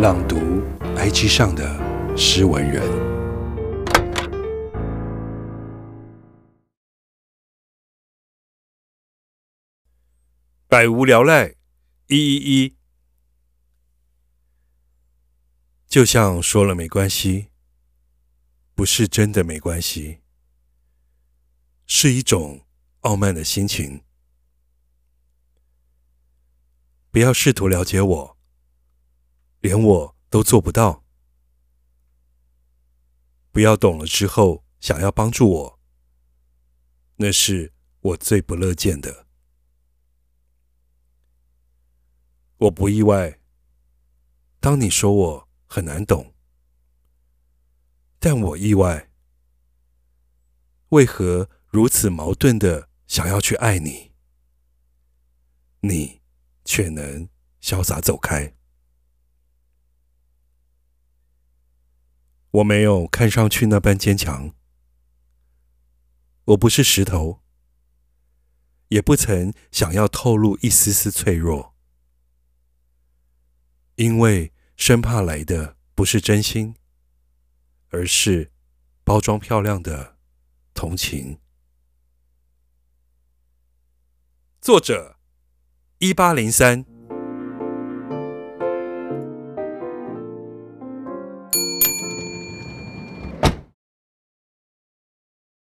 朗读 IG 上的诗文人，百无聊赖一一一，就像说了没关系，不是真的没关系，是一种傲慢的心情。不要试图了解我，连我都做不到。不要懂了之后想要帮助我，那是我最不乐见的。我不意外，当你说我很难懂，但我意外，为何如此矛盾的想要去爱你？你。却能潇洒走开。我没有看上去那般坚强，我不是石头，也不曾想要透露一丝丝脆弱，因为生怕来的不是真心，而是包装漂亮的同情。作者。一八零三。